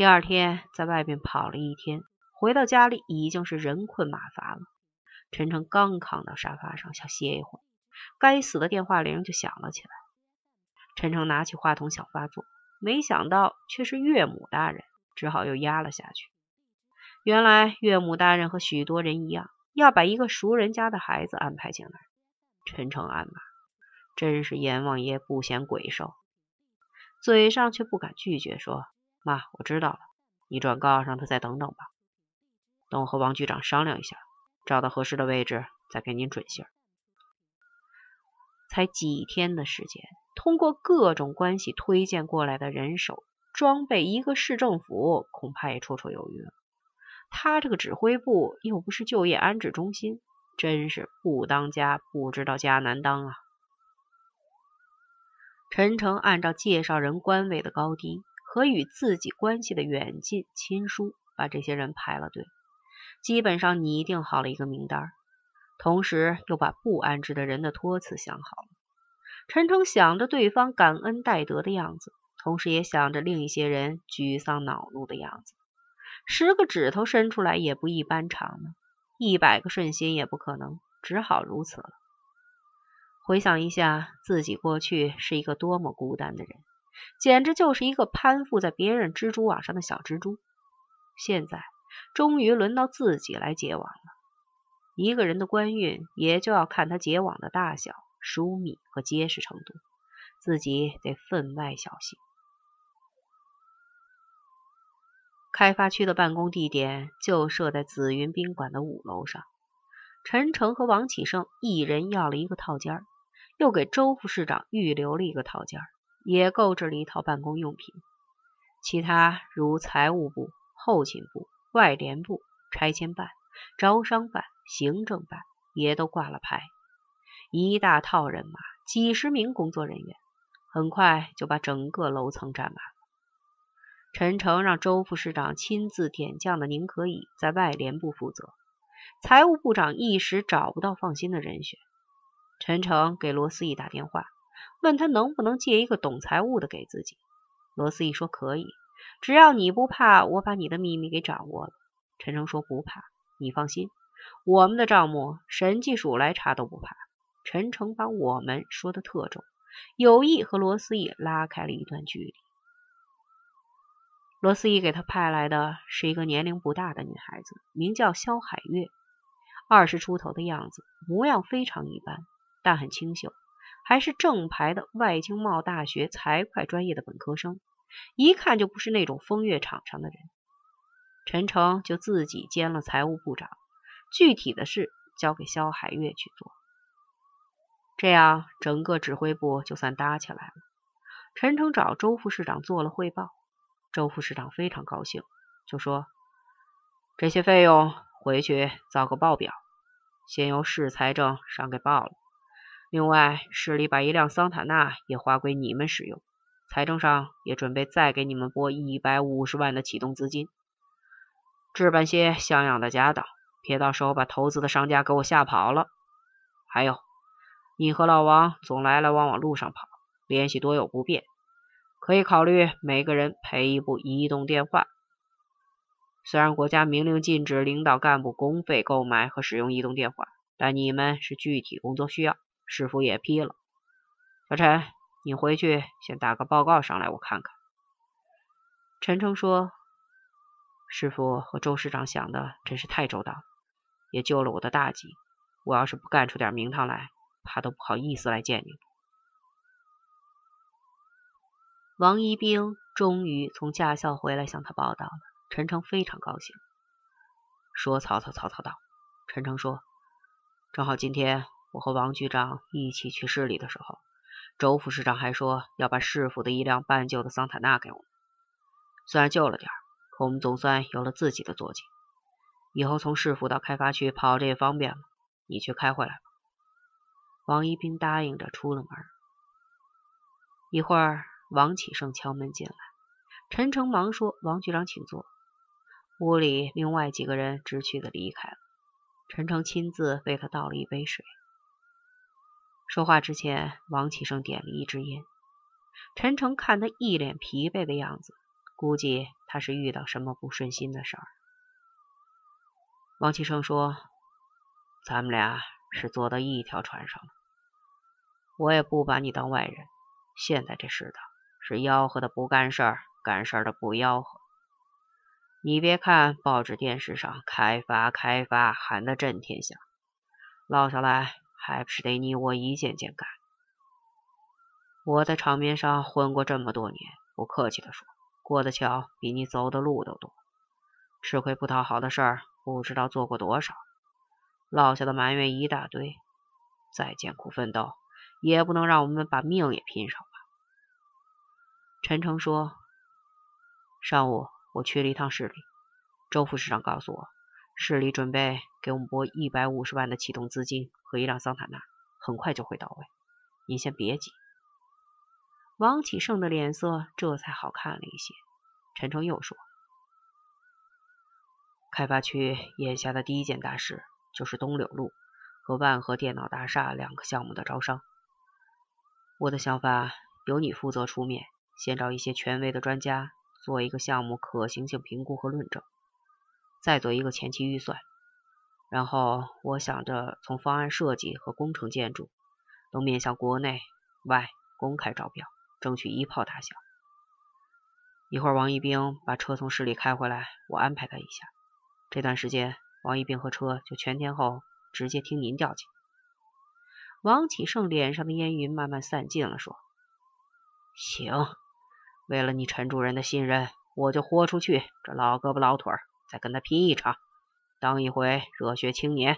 第二天在外边跑了一天，回到家里已经是人困马乏了。陈诚刚躺到沙发上想歇一会儿，该死的电话铃就响了起来。陈诚拿起话筒想发作，没想到却是岳母大人，只好又压了下去。原来岳母大人和许多人一样，要把一个熟人家的孩子安排进来。陈诚暗骂：“真是阎王爷不嫌鬼瘦。”嘴上却不敢拒绝，说：“妈，我知道了，你转告让他再等等吧，等我和王局长商量一下，找到合适的位置再给您准信。”才几天的时间，通过各种关系推荐过来的人手装备，一个市政府恐怕也绰绰有余了。他这个指挥部又不是就业安置中心，真是不当家不知道家难当啊！陈诚按照介绍人官位的高低和与自己关系的远近亲疏，把这些人排了队，基本上拟定好了一个名单，同时又把不安置的人的托词想好了。陈诚想着对方感恩戴德的样子，同时也想着另一些人沮丧恼怒的样子。十个指头伸出来也不一般长呢，一百个顺心也不可能，只好如此了。回想一下，自己过去是一个多么孤单的人，简直就是一个攀附在别人蜘蛛网上的小蜘蛛。现在终于轮到自己来结网了。一个人的官运，也就要看他结网的大小、疏密和结实程度，自己得分外小心。开发区的办公地点就设在紫云宾馆的五楼上。陈诚和王启胜一人要了一个套间又给周副市长预留了一个套间，也购置了一套办公用品。其他如财务部、后勤部、外联部、拆迁办、招商办、行政办也都挂了牌，一大套人马，几十名工作人员，很快就把整个楼层占满。陈诚让周副市长亲自点将的宁可以在外联部负责，财务部长一时找不到放心的人选。陈诚给罗思义打电话，问他能不能借一个懂财务的给自己。罗思义说可以，只要你不怕我把你的秘密给掌握了。陈诚说不怕，你放心，我们的账目审计署来查都不怕。陈诚把我们说的特重，有意和罗思义拉开了一段距离。罗思义给他派来的是一个年龄不大的女孩子，名叫肖海月，二十出头的样子，模样非常一般。但很清秀，还是正牌的外经贸大学财会专业的本科生，一看就不是那种风月场上的人。陈诚就自己兼了财务部长，具体的事交给肖海月去做。这样，整个指挥部就算搭起来了。陈诚找周副市长做了汇报，周副市长非常高兴，就说：“这些费用回去造个报表，先由市财政上给报了。”另外，市里把一辆桑塔纳也划归你们使用，财政上也准备再给你们拨一百五十万的启动资金，置办些像样的家当，别到时候把投资的商家给我吓跑了。还有，你和老王总来来往往路上跑，联系多有不便，可以考虑每个人赔一部移动电话。虽然国家明令禁止领导干部公费购买和使用移动电话，但你们是具体工作需要。师傅也批了，小陈，你回去先打个报告上来，我看看。陈诚说：“师傅和周市长想的真是太周到，也救了我的大吉。我要是不干出点名堂来，怕都不好意思来见你。”王一兵终于从驾校回来向他报道了，陈诚非常高兴，说：“曹操，曹操到。”陈诚说：“正好今天。”我和王局长一起去市里的时候，周副市长还说要把市府的一辆半旧的桑塔纳给我们。虽然旧了点，可我们总算有了自己的坐骑。以后从市府到开发区跑着也方便了。你去开回来吧。王一兵答应着出了门。一会儿，王启胜敲门进来，陈诚忙说：“王局长，请坐。”屋里另外几个人知趣的离开了。陈诚亲自为他倒了一杯水。说话之前，王启生点了一支烟。陈诚看他一脸疲惫的样子，估计他是遇到什么不顺心的事儿。王启生说：“咱们俩是坐到一条船上了，我也不把你当外人。现在这世道是吆喝的不干事儿，干事儿的不吆喝。你别看报纸、电视上开发、开发喊得震天响，落下来还不是得你我一件件干。我在场面上混过这么多年，不客气的说，过的桥比你走的路都多，吃亏不讨好的事儿。”不知道做过多少，落下的埋怨一大堆。再艰苦奋斗，也不能让我们把命也拼上吧？陈诚说：“上午我去了一趟市里，周副市长告诉我，市里准备给我们拨一百五十万的启动资金和一辆桑塔纳，很快就会到位。您先别急。”王启胜的脸色这才好看了一些。陈诚又说。开发区眼下的第一件大事就是东柳路和万和电脑大厦两个项目的招商。我的想法由你负责出面，先找一些权威的专家做一个项目可行性评估和论证，再做一个前期预算。然后我想着从方案设计和工程建筑都面向国内外公开招标，争取一炮打响。一会儿王一兵把车从市里开回来，我安排他一下。这段时间，王一兵和车就全天候直接听您调遣。王启胜脸上的烟云慢慢散尽了，说：“行，为了你陈主任的信任，我就豁出去这老胳膊老腿儿，再跟他拼一场，当一回热血青年。”